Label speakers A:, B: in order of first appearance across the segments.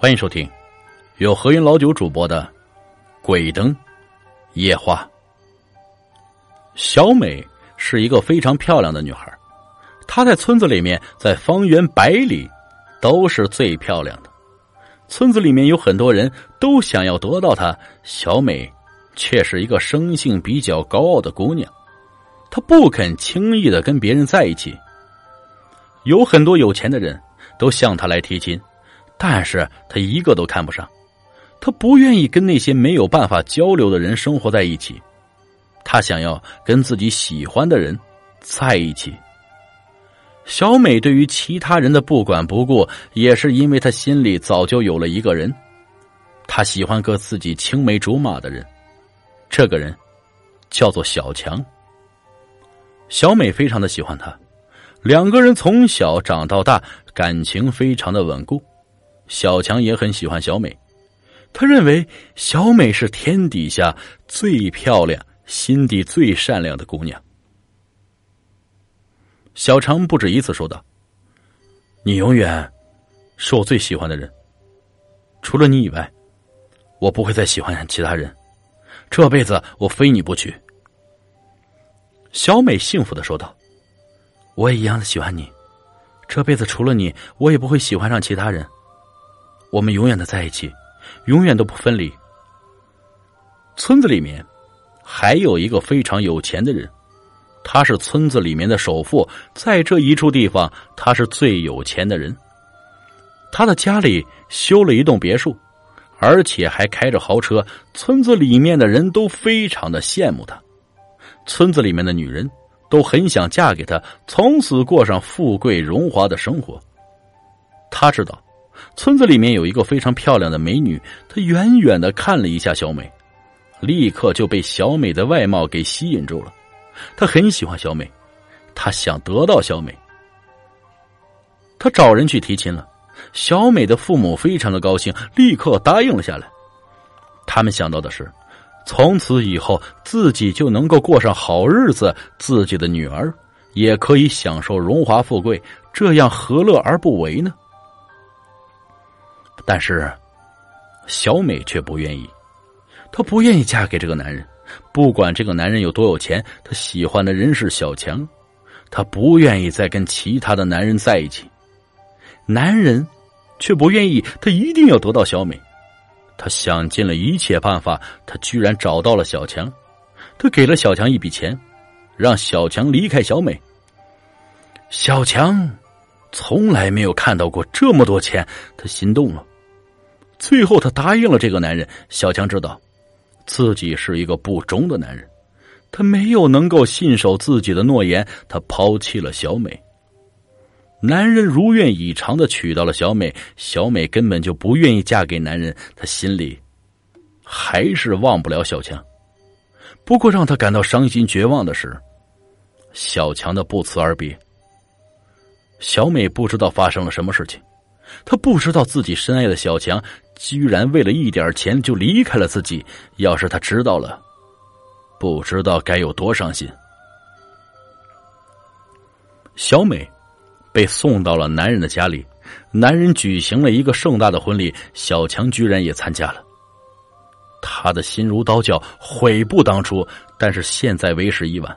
A: 欢迎收听由何云老九主播的《鬼灯夜话》。小美是一个非常漂亮的女孩，她在村子里面，在方圆百里都是最漂亮的。村子里面有很多人都想要得到她，小美却是一个生性比较高傲的姑娘，她不肯轻易的跟别人在一起。有很多有钱的人都向她来提亲。但是他一个都看不上，他不愿意跟那些没有办法交流的人生活在一起，他想要跟自己喜欢的人在一起。小美对于其他人的不管不顾，也是因为她心里早就有了一个人，她喜欢个自己青梅竹马的人，这个人叫做小强。小美非常的喜欢他，两个人从小长到大，感情非常的稳固。小强也很喜欢小美，他认为小美是天底下最漂亮、心地最善良的姑娘。小强不止一次说道：“你永远是我最喜欢的人，除了你以外，我不会再喜欢其他人。这辈子我非你不娶。”小美幸福的说道：“我也一样的喜欢你，这辈子除了你，我也不会喜欢上其他人。”我们永远的在一起，永远都不分离。村子里面还有一个非常有钱的人，他是村子里面的首富，在这一处地方，他是最有钱的人。他的家里修了一栋别墅，而且还开着豪车，村子里面的人都非常的羡慕他。村子里面的女人都很想嫁给他，从此过上富贵荣华的生活。他知道。村子里面有一个非常漂亮的美女，她远远的看了一下小美，立刻就被小美的外貌给吸引住了。她很喜欢小美，她想得到小美。她找人去提亲了，小美的父母非常的高兴，立刻答应了下来。他们想到的是，从此以后自己就能够过上好日子，自己的女儿也可以享受荣华富贵，这样何乐而不为呢？但是，小美却不愿意。她不愿意嫁给这个男人，不管这个男人有多有钱，她喜欢的人是小强。她不愿意再跟其他的男人在一起。男人却不愿意，他一定要得到小美。他想尽了一切办法，他居然找到了小强。他给了小强一笔钱，让小强离开小美。小强从来没有看到过这么多钱，他心动了。最后，他答应了这个男人。小强知道，自己是一个不忠的男人，他没有能够信守自己的诺言，他抛弃了小美。男人如愿以偿的娶到了小美，小美根本就不愿意嫁给男人，他心里还是忘不了小强。不过，让他感到伤心绝望的是，小强的不辞而别。小美不知道发生了什么事情。她不知道自己深爱的小强居然为了一点钱就离开了自己。要是他知道了，不知道该有多伤心。小美被送到了男人的家里，男人举行了一个盛大的婚礼，小强居然也参加了。他的心如刀绞，悔不当初。但是现在为时已晚。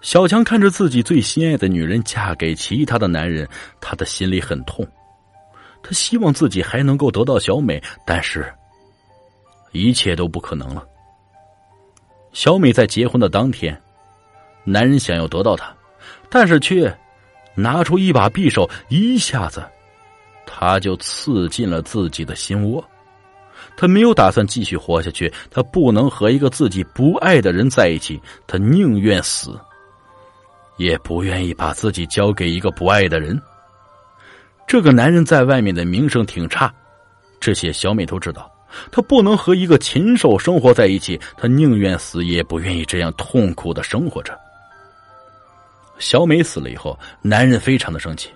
A: 小强看着自己最心爱的女人嫁给其他的男人，他的心里很痛。他希望自己还能够得到小美，但是，一切都不可能了。小美在结婚的当天，男人想要得到她，但是却拿出一把匕首，一下子他就刺进了自己的心窝。他没有打算继续活下去，他不能和一个自己不爱的人在一起，他宁愿死，也不愿意把自己交给一个不爱的人。这个男人在外面的名声挺差，这些小美都知道。他不能和一个禽兽生活在一起，他宁愿死也不愿意这样痛苦的生活着。小美死了以后，男人非常的生气，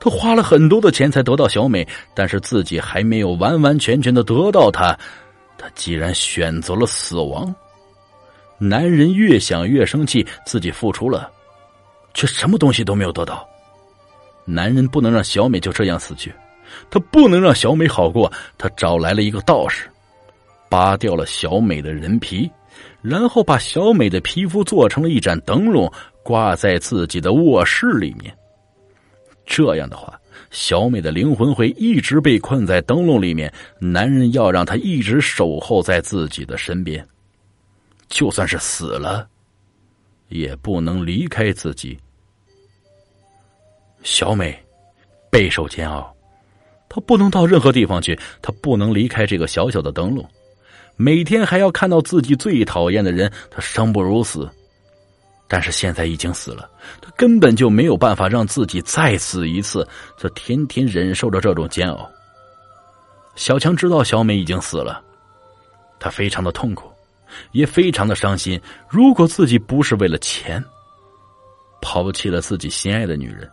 A: 他花了很多的钱才得到小美，但是自己还没有完完全全的得到她，他既然选择了死亡。男人越想越生气，自己付出了，却什么东西都没有得到。男人不能让小美就这样死去，他不能让小美好过，他找来了一个道士，扒掉了小美的人皮，然后把小美的皮肤做成了一盏灯笼，挂在自己的卧室里面。这样的话，小美的灵魂会一直被困在灯笼里面，男人要让她一直守候在自己的身边，就算是死了，也不能离开自己。小美备受煎熬，她不能到任何地方去，她不能离开这个小小的灯笼，每天还要看到自己最讨厌的人，她生不如死。但是现在已经死了，他根本就没有办法让自己再死一次。他天天忍受着这种煎熬。小强知道小美已经死了，他非常的痛苦，也非常的伤心。如果自己不是为了钱，抛弃了自己心爱的女人，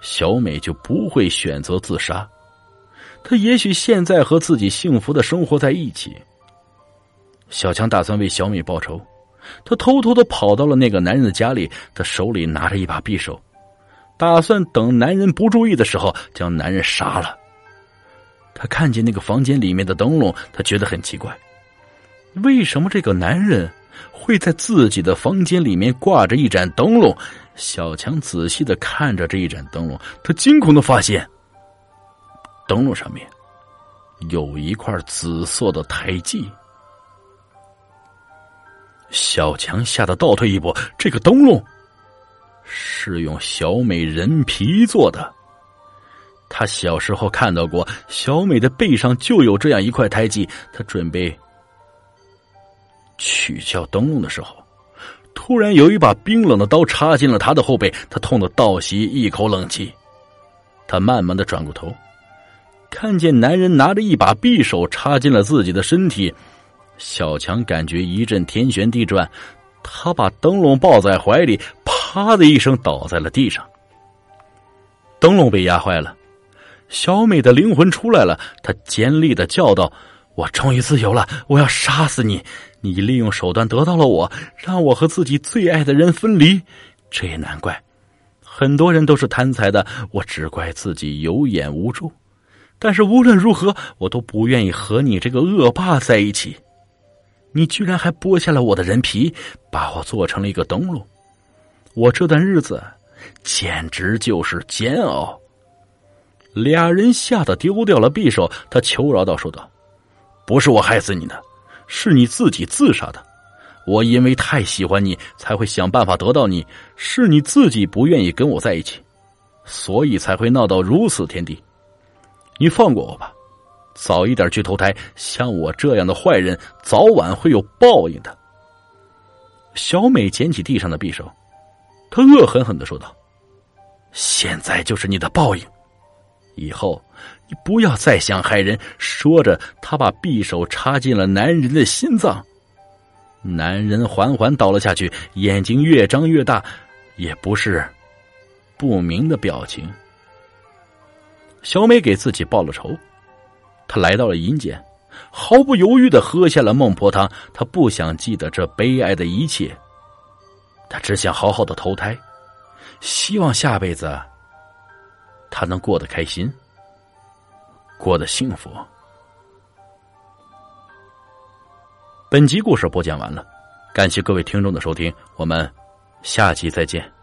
A: 小美就不会选择自杀。她也许现在和自己幸福的生活在一起。小强打算为小美报仇。他偷偷的跑到了那个男人的家里，他手里拿着一把匕首，打算等男人不注意的时候将男人杀了。他看见那个房间里面的灯笼，他觉得很奇怪，为什么这个男人会在自己的房间里面挂着一盏灯笼？小强仔细的看着这一盏灯笼，他惊恐的发现，灯笼上面有一块紫色的胎记。小强吓得倒退一步，这个灯笼是用小美人皮做的。他小时候看到过，小美的背上就有这样一块胎记。他准备取消灯笼的时候，突然有一把冰冷的刀插进了他的后背，他痛得倒吸一口冷气。他慢慢的转过头，看见男人拿着一把匕首插进了自己的身体。小强感觉一阵天旋地转，他把灯笼抱在怀里，啪的一声倒在了地上。灯笼被压坏了，小美的灵魂出来了，她尖利的叫道：“我终于自由了！我要杀死你！你利用手段得到了我，让我和自己最爱的人分离。这也难怪，很多人都是贪财的，我只怪自己有眼无珠。但是无论如何，我都不愿意和你这个恶霸在一起。”你居然还剥下了我的人皮，把我做成了一个灯笼，我这段日子简直就是煎熬。俩人吓得丢掉了匕首，他求饶道：“说道，不是我害死你的，是你自己自杀的。我因为太喜欢你，才会想办法得到你。是你自己不愿意跟我在一起，所以才会闹到如此田地。你放过我吧。”早一点去投胎，像我这样的坏人，早晚会有报应的。小美捡起地上的匕首，她恶狠狠的说道：“现在就是你的报应，以后你不要再想害人。”说着，他把匕首插进了男人的心脏，男人缓缓倒了下去，眼睛越张越大，也不是不明的表情。小美给自己报了仇。她来到了阴间，毫不犹豫的喝下了孟婆汤。她不想记得这悲哀的一切，她只想好好的投胎，希望下辈子他能过得开心，过得幸福。本集故事播讲完了，感谢各位听众的收听，我们下集再见。